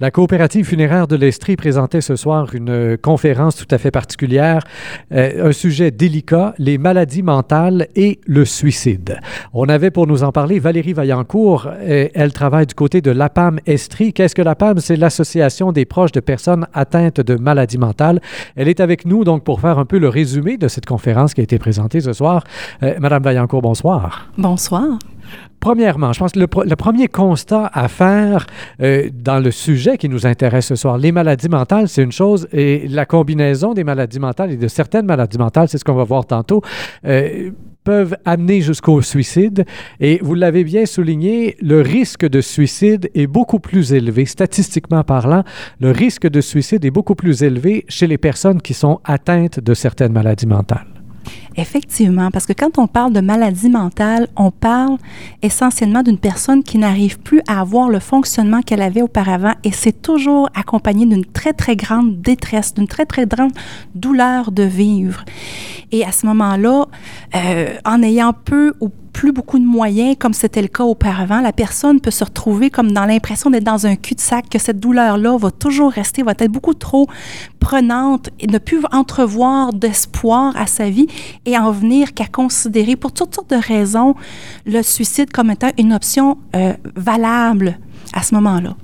La coopérative funéraire de l'Estrie présentait ce soir une euh, conférence tout à fait particulière, euh, un sujet délicat, les maladies mentales et le suicide. On avait pour nous en parler Valérie Vaillancourt. Euh, elle travaille du côté de l'APAM Estrie. Qu'est-ce que l'APAM? C'est l'Association des proches de personnes atteintes de maladies mentales. Elle est avec nous donc pour faire un peu le résumé de cette conférence qui a été présentée ce soir. Madame Vaillancourt, bonsoir. Bonsoir. Premièrement, je pense que le, premier constat à faire euh, dans le sujet qui nous intéresse ce soir, les maladies mentales, c'est une chose, et la combinaison des maladies mentales et de certaines maladies mentales, c'est ce qu'on va voir tantôt, euh, peuvent amener jusqu'au suicide. Et vous l'avez bien souligné, le risque de suicide est beaucoup plus élevé, statistiquement parlant, le risque de suicide est beaucoup plus élevé chez les personnes qui sont atteintes de certaines maladies mentales. Effectivement, parce que quand on parle de maladie mentale, on parle essentiellement d'une personne qui n'arrive plus à avoir le fonctionnement qu'elle avait auparavant et c'est toujours accompagné d'une très, très grande détresse, d'une très, très grande douleur de vivre. Et à ce moment-là, euh, en ayant peu ou plus beaucoup de moyens, comme c'était le cas auparavant, la personne peut se retrouver comme dans l'impression d'être dans un cul-de-sac, que cette douleur-là va toujours rester, va être beaucoup trop prenante et ne plus entrevoir d'espoir à sa vie et en venir qu'à considérer, pour toutes sortes de raisons, le suicide comme étant une option euh, valable à ce moment-là.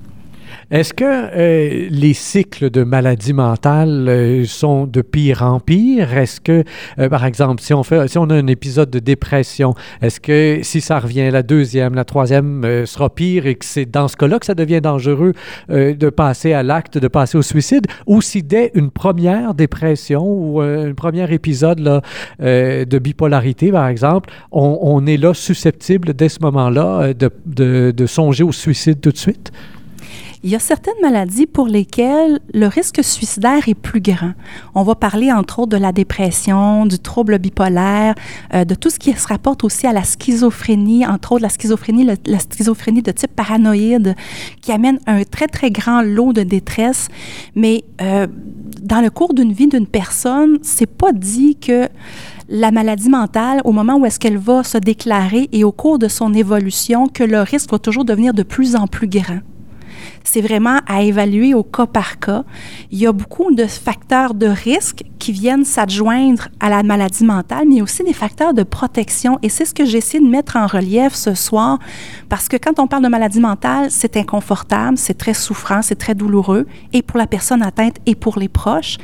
Est-ce que euh, les cycles de maladies mentales euh, sont de pire en pire? Est-ce que, euh, par exemple, si on, fait, si on a un épisode de dépression, est-ce que si ça revient, la deuxième, la troisième sera pire et que c'est dans ce cas-là que ça devient dangereux de passer à l'acte, de passer au suicide? Ou si dès une première dépression ou un premier épisode de bipolarité, par exemple, on, est là susceptible dès ce moment-là de songer au suicide tout de suite? Il y a certaines maladies pour lesquelles le risque suicidaire est plus grand. On va parler entre autres de la dépression, du trouble bipolaire, euh, de tout ce qui se rapporte aussi à la schizophrénie, entre autres la schizophrénie, la schizophrénie de type paranoïde, qui amène un très très grand lot de détresse. Mais euh, dans le cours d'une vie d'une personne, c'est pas dit que la maladie mentale, au moment où est-ce qu'elle va se déclarer et au cours de son évolution, que le risque va toujours devenir de plus en plus grand c'est vraiment à évaluer au cas par cas. Il y a beaucoup de facteurs de risque qui viennent s'adjoindre à la maladie mentale, mais aussi des facteurs de protection. Et c'est ce que j'essaie de mettre en relief ce soir, parce que quand on parle de maladie mentale, c'est inconfortable, c'est très souffrant, c'est très douloureux, et pour la personne atteinte et pour les proches.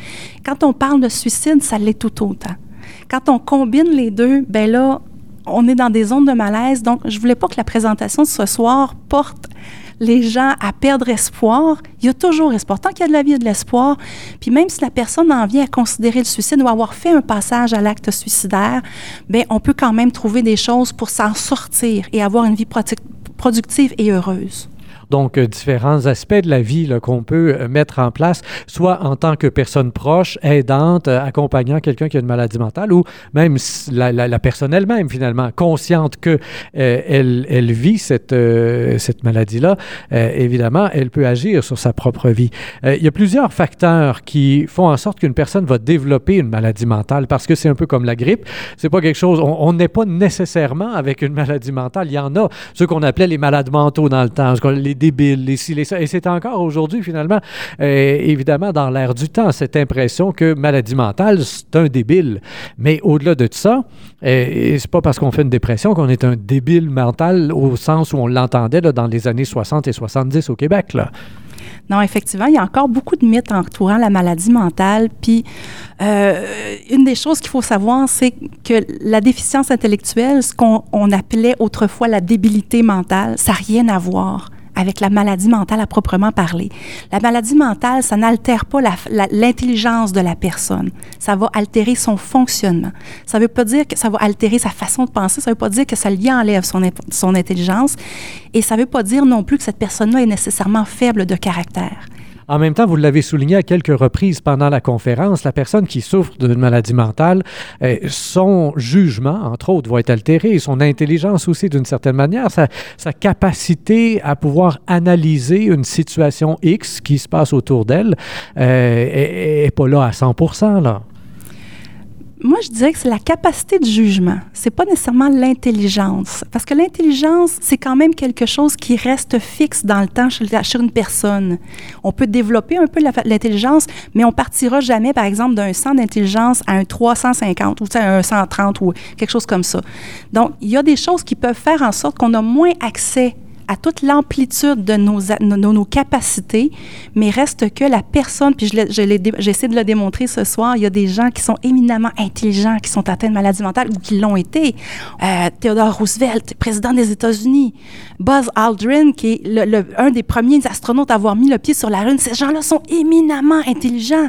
Quand on parle de suicide, ça l'est tout autant. Quand on combine les deux, ben là, on est dans des zones de malaise. Donc, je voulais pas que la présentation de ce soir porte les gens à perdre espoir, il y a toujours espoir. Tant qu'il y a de la vie, et de l'espoir. Puis même si la personne en vient à considérer le suicide ou avoir fait un passage à l'acte suicidaire, bien, on peut quand même trouver des choses pour s'en sortir et avoir une vie productive et heureuse donc euh, différents aspects de la vie qu'on peut euh, mettre en place, soit en tant que personne proche, aidante, euh, accompagnant quelqu'un qui a une maladie mentale, ou même la, personne elle-même, finalement, consciente que elle, elle, vit cette, cette maladie-là, évidemment, elle peut agir sur sa propre vie. il y a plusieurs facteurs qui font en sorte qu'une personne va développer une maladie mentale, parce que c'est un peu comme la grippe. C'est pas quelque chose, on n'est pas nécessairement avec une maladie mentale. Il y en a, ceux qu'on appelait les malades mentaux dans le temps, débiles, les ci, les Et c'est encore aujourd'hui, finalement, euh, évidemment, dans l'air du temps, cette impression que maladie mentale, c'est un débile. Mais au-delà de ça, euh, c'est pas parce qu'on fait une dépression qu'on est un débile mental au sens où on l'entendait dans les années 60 et 70 au Québec. Non, effectivement, il y a encore beaucoup de mythes entourant la maladie mentale. Puis, euh, une des choses qu'il faut savoir, c'est que la déficience intellectuelle, ce qu'on appelait autrefois la débilité mentale, ça n'a rien à voir avec la maladie mentale à proprement parler. La maladie mentale, ça n'altère pas l'intelligence de la personne. Ça va altérer son fonctionnement. Ça ne veut pas dire que ça va altérer sa façon de penser. Ça ne veut pas dire que ça lui enlève son, son intelligence. Et ça ne veut pas dire non plus que cette personne-là est nécessairement faible de caractère. En même temps, vous l'avez souligné à quelques reprises pendant la conférence, la personne qui souffre d'une maladie mentale, euh, son jugement, entre autres, va être altéré, son intelligence aussi d'une certaine manière, sa, capacité à pouvoir analyser une situation X qui se passe autour d'elle n'est euh, pas là à 100 là. Moi, je dirais que c'est la capacité de jugement. C'est pas nécessairement l'intelligence. Parce que l'intelligence, c'est quand même quelque chose qui reste fixe dans le temps chez, une personne. On peut développer un peu l'intelligence, mais on partira jamais, par exemple, d'un 100 d'intelligence à un 350 ou un 130 ou quelque chose comme ça. Donc, il y a des choses qui peuvent faire en sorte qu'on a moins accès à toute l'amplitude de nos, nos, capacités, mais reste que la personne, puis j'essaie de le démontrer ce soir, il y a des gens qui sont éminemment intelligents, qui sont atteints de maladie mentale ou qui l'ont été. Euh, Theodore Roosevelt, président des États-Unis. Buzz Aldrin, qui est le, un des premiers astronautes à avoir mis le pied sur la Lune. Ces gens-là sont éminemment intelligents.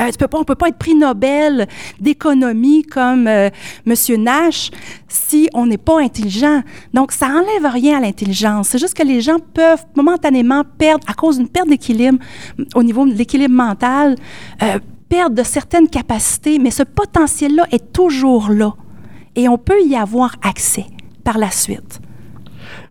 Euh, on ne peut pas être prix Nobel d'économie comme euh, M. Nash si on n'est pas intelligent. Donc, ça enlève rien à l'intelligence c'est juste que les gens peuvent momentanément perdre, à cause d'une perte d'équilibre au niveau de l'équilibre mental, euh, perdre de certaines capacités, mais ce potentiel-là est toujours là. Et on peut y avoir accès par la suite.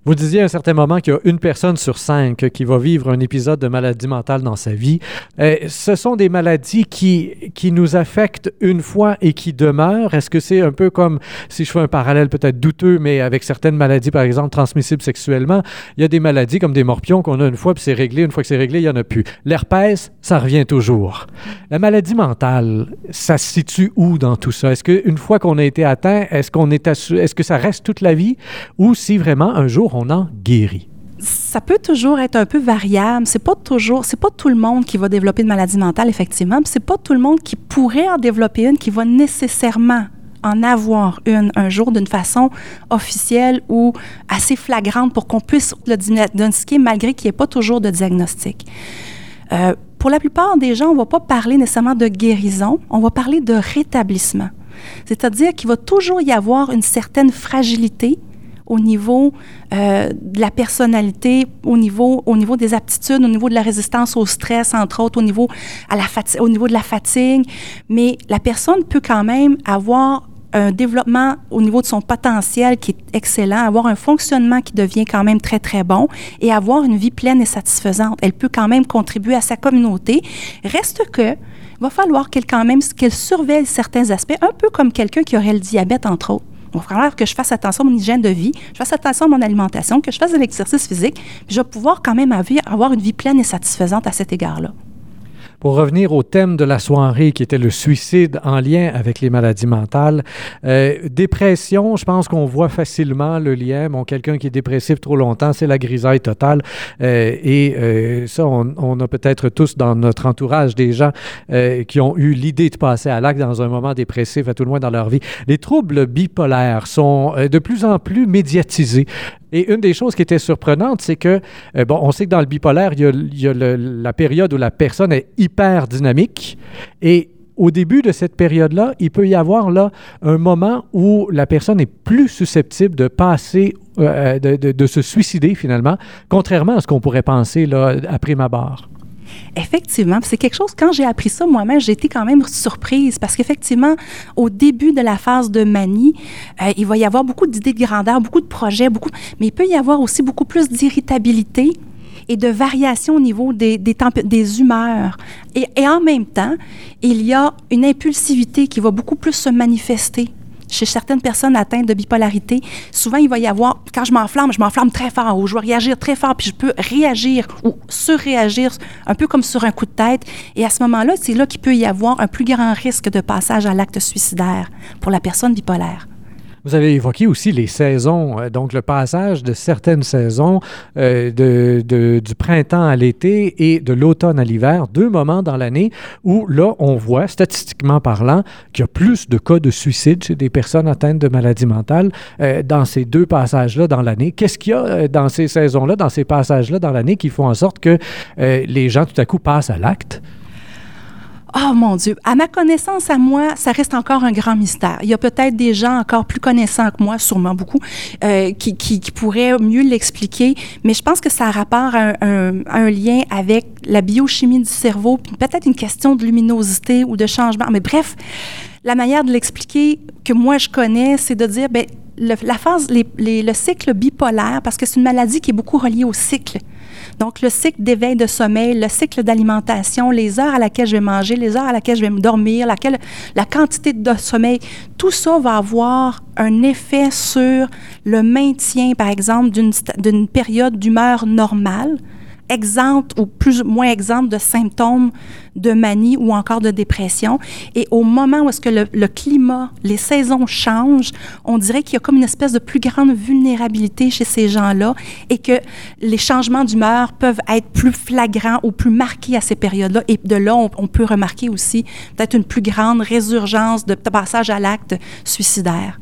Vous disiez à un certain moment qu'il y a une personne sur cinq qui va vivre un épisode de maladie mentale dans sa vie. Euh, ce sont des maladies qui, qui nous affectent une fois et qui demeurent. Est-ce que c'est un peu comme, si je fais un parallèle peut-être douteux, mais avec certaines maladies, par exemple, transmissibles sexuellement, il y a des maladies comme des morpions qu'on a une fois, puis c'est réglé. Une fois que c'est réglé, il n'y en a plus. L'herpès, ça revient toujours. La maladie mentale, ça se situe où dans tout ça? Est-ce qu'une fois qu'on a été atteint, est-ce qu'on est, est-ce que ça reste toute la vie? Ou si vraiment un jour on en guérit? ça peut toujours être un peu variable. C'est pas toujours, c'est pas tout le monde qui va développer une maladie mentale, effectivement. C'est pas tout le monde qui pourrait en développer une qui va nécessairement en avoir une un jour d'une façon officielle ou assez flagrante pour qu'on puisse le diagnostiquer malgré qu'il n'y ait pas toujours de diagnostic. Euh, pour la plupart des gens, on ne va pas parler nécessairement de guérison, on va parler de rétablissement. C'est-à-dire qu'il va toujours y avoir une certaine fragilité au niveau euh, de la personnalité, au niveau, au niveau des aptitudes, au niveau de la résistance au stress, entre autres, au niveau, à la au niveau de la fatigue. Mais la personne peut quand même avoir un développement au niveau de son potentiel qui est excellent, avoir un fonctionnement qui devient quand même très, très bon et avoir une vie pleine et satisfaisante. Elle peut quand même contribuer à sa communauté. Reste que, il va falloir qu'elle quand même qu'elle surveille certains aspects, un peu comme quelqu'un qui aurait le diabète, entre autres. Il va que je fasse attention à mon hygiène de vie, je fasse attention à mon alimentation, que je fasse de l'exercice physique, puis je vais pouvoir quand même avoir une vie pleine et satisfaisante à cet égard-là. Pour revenir au thème de la soirée qui était le suicide en lien avec les maladies mentales, euh, dépression, je pense qu'on voit facilement le lien. Bon, quelqu'un qui est dépressif trop longtemps, c'est la grisaille totale. Euh, et euh, ça, on, on a peut-être tous dans notre entourage des gens qui ont eu l'idée de passer à l'acte dans un moment dépressif, à tout le moins dans leur vie. Les troubles bipolaires sont de plus en plus médiatisés. Et une des choses qui était surprenante, c'est que, euh, bon, on sait que dans le bipolaire, il y a, la période où la personne est hyper dynamique et au début de cette période-là, il peut y avoir là un moment où la personne est plus susceptible de passer, euh, de, de, se suicider finalement, contrairement à ce qu'on pourrait penser là, après ma barre. Effectivement, c'est quelque chose, quand j'ai appris ça moi-même, j'ai été quand même surprise parce qu'effectivement, au début de la phase de manie, euh, il va y avoir beaucoup d'idées de grandeur, beaucoup de projets, beaucoup, mais il peut y avoir aussi beaucoup plus d'irritabilité et de variation au niveau des, des, humeurs. Et, en même temps, il y a une impulsivité qui va beaucoup plus se manifester chez certaines personnes atteintes de bipolarité, souvent il va y avoir, quand je m'enflamme, je m'enflamme très fort ou je vais réagir très fort, puis je peux réagir ou surréagir un peu comme sur un coup de tête. Et à ce moment-là, c'est là qu'il peut y avoir un plus grand risque de passage à l'acte suicidaire pour la personne bipolaire. Vous avez évoqué aussi les saisons, euh, donc le passage de certaines saisons euh, de, du printemps à l'été et de l'automne à l'hiver, deux moments dans l'année où là, on voit, statistiquement parlant, qu'il y a plus de cas de suicide chez des personnes atteintes de maladies mentales euh, dans ces deux passages-là dans l'année. Qu'est-ce qu'il y a dans ces saisons-là, dans ces passages-là dans l'année qui font en sorte que les gens tout à coup passent à l'acte? Oh mon Dieu, à ma connaissance, à moi, ça reste encore un grand mystère. Il y a peut-être des gens encore plus connaissants que moi, sûrement beaucoup, euh, qui, pourraient mieux l'expliquer, mais je pense que ça a rapport à un, lien avec la biochimie du cerveau, puis peut-être une question de luminosité ou de changement. Mais bref, la manière de l'expliquer que moi je connais, c'est de dire, ben, la phase, le cycle bipolaire, parce que c'est une maladie qui est beaucoup reliée au cycle Donc, le cycle d'éveil de sommeil, le cycle d'alimentation, les heures à laquelle je vais manger, les heures à laquelle je vais me dormir, laquelle, la quantité de sommeil, tout ça va avoir un effet sur le maintien, par exemple, d'une période d'humeur normale exempte ou plus moins exempte de symptômes de manie ou encore de dépression. Et au moment où est-ce que le, climat, les saisons changent, on dirait qu'il y a comme une espèce de plus grande vulnérabilité chez ces gens-là et que les changements d'humeur peuvent être plus flagrants ou plus marqués à ces périodes-là. Et de là, on peut remarquer aussi peut-être une plus grande résurgence de passage à l'acte suicidaire.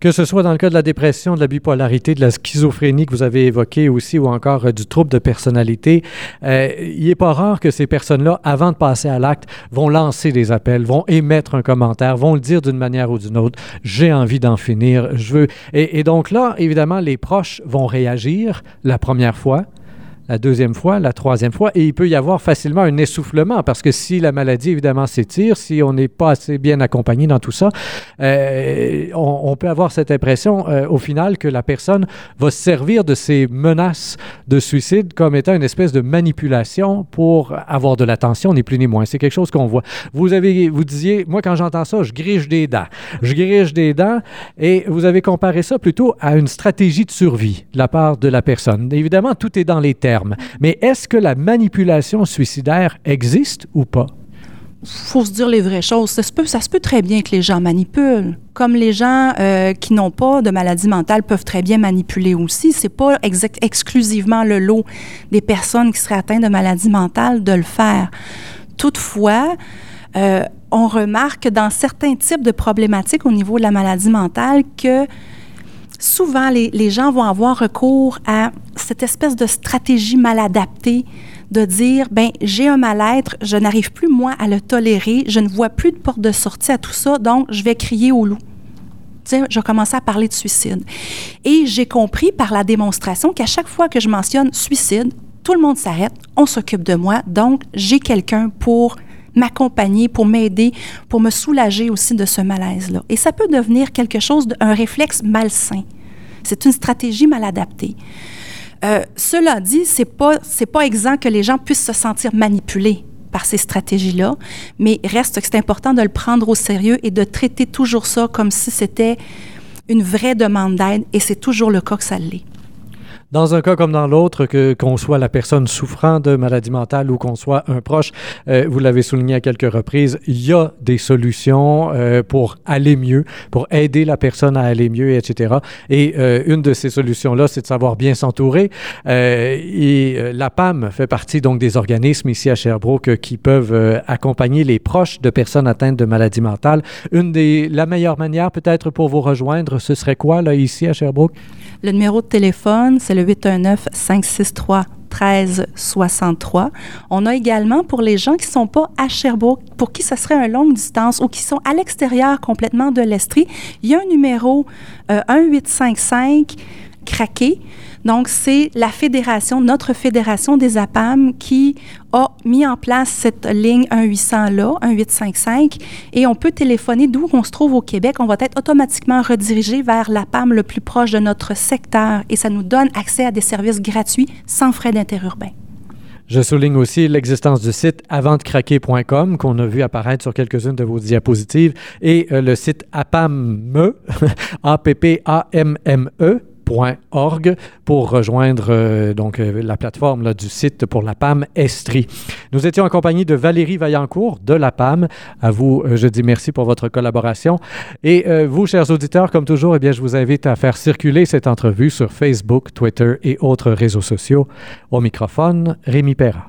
Que ce soit dans le cas de la dépression, de la bipolarité, de la schizophrénie que vous avez évoqué aussi, ou encore euh, du trouble de personnalité, euh, il n'est pas rare que ces personnes-là, avant de passer à l'acte, vont lancer des appels, vont émettre un commentaire, vont le dire d'une manière ou d'une autre. J'ai envie d'en finir, je veux. et donc là, évidemment, les proches vont réagir la première fois la deuxième fois, la troisième fois, et il peut y avoir facilement un essoufflement parce que si la maladie, évidemment, s'étire, si on n'est pas assez bien accompagné dans tout ça, euh, on, peut avoir cette impression euh, au final que la personne va se servir de ces menaces de suicide comme étant une espèce de manipulation pour avoir de l'attention, ni plus ni moins. C'est quelque chose qu'on voit. Vous avez, vous disiez, moi quand j'entends ça, je grige des dents. Je grige des dents et vous avez comparé ça plutôt à une stratégie de survie de la part de la personne. Évidemment, tout est dans les termes mais est-ce que la manipulation suicidaire existe ou pas? faut se dire les vraies choses. Ça se, peut, ça se peut très bien que les gens manipulent. Comme les gens euh, qui n'ont pas de maladie mentale peuvent très bien manipuler aussi. C'est pas exclusivement le lot des personnes qui seraient atteintes de maladie mentale de le faire. Toutefois, euh, on remarque dans certains types de problématiques au niveau de la maladie mentale que souvent, les, gens vont avoir recours à cette espèce de stratégie mal adaptée de dire, ben j'ai un mal-être, je n'arrive plus, moi, à le tolérer, je ne vois plus de porte de sortie à tout ça, donc je vais crier au loup. Tiens, je commencé à parler de suicide. Et j'ai compris par la démonstration qu'à chaque fois que je mentionne suicide, tout le monde s'arrête, on s'occupe de moi, donc j'ai quelqu'un pour m'accompagner, pour m'aider, pour me soulager aussi de ce malaise-là. Et ça peut devenir quelque chose, un réflexe malsain. C'est une stratégie mal adaptée. Euh, cela dit, c'est pas pas exempt que les gens puissent se sentir manipulés par ces stratégies-là, mais reste que c'est important de le prendre au sérieux et de traiter toujours ça comme si c'était une vraie demande d'aide, et c'est toujours le cas que ça l'est. Dans un cas comme dans l'autre, que qu'on soit la personne souffrant de maladie mentale ou qu'on soit un proche, euh, vous l'avez souligné à quelques reprises, il y a des solutions euh, pour aller mieux, pour aider la personne à aller mieux, etc. Et euh, une de ces solutions-là, c'est de savoir bien s'entourer. et la PAM fait partie donc des organismes ici à Sherbrooke qui peuvent accompagner les proches de personnes atteintes de maladie mentale. Une des la meilleure manière peut-être pour vous rejoindre, ce serait quoi là ici à Sherbrooke? Le numéro de téléphone, c'est le 819-563. 1363. On a également pour les gens qui ne sont pas à Sherbrooke, pour qui ce serait une longue distance ou qui sont à l'extérieur complètement de l'Estrie, il y a un numéro 1855 euh, craqué donc, c'est la fédération, notre fédération des APAM qui a mis en place cette ligne 1-800-là, 1855, et on peut téléphoner d'où on se trouve au Québec. On va être automatiquement redirigé vers l'APAM le plus proche de notre secteur et ça nous donne accès à des services gratuits sans frais interurbains. Je souligne aussi l'existence du site avantcraquer.com qu'on a vu apparaître sur quelques-unes de vos diapositives et euh, le site APAME, A-P-P-A-M-M-E, org pour rejoindre euh, donc euh, la plateforme là, du site pour la PAM Estrie. Nous étions en compagnie de Valérie Vaillancourt de la PAM. À vous, euh, je dis merci pour votre collaboration. Et vous, chers auditeurs, comme toujours, eh bien, je vous invite à faire circuler cette entrevue sur Facebook, Twitter et autres réseaux sociaux. Au microphone, Rémi Perra.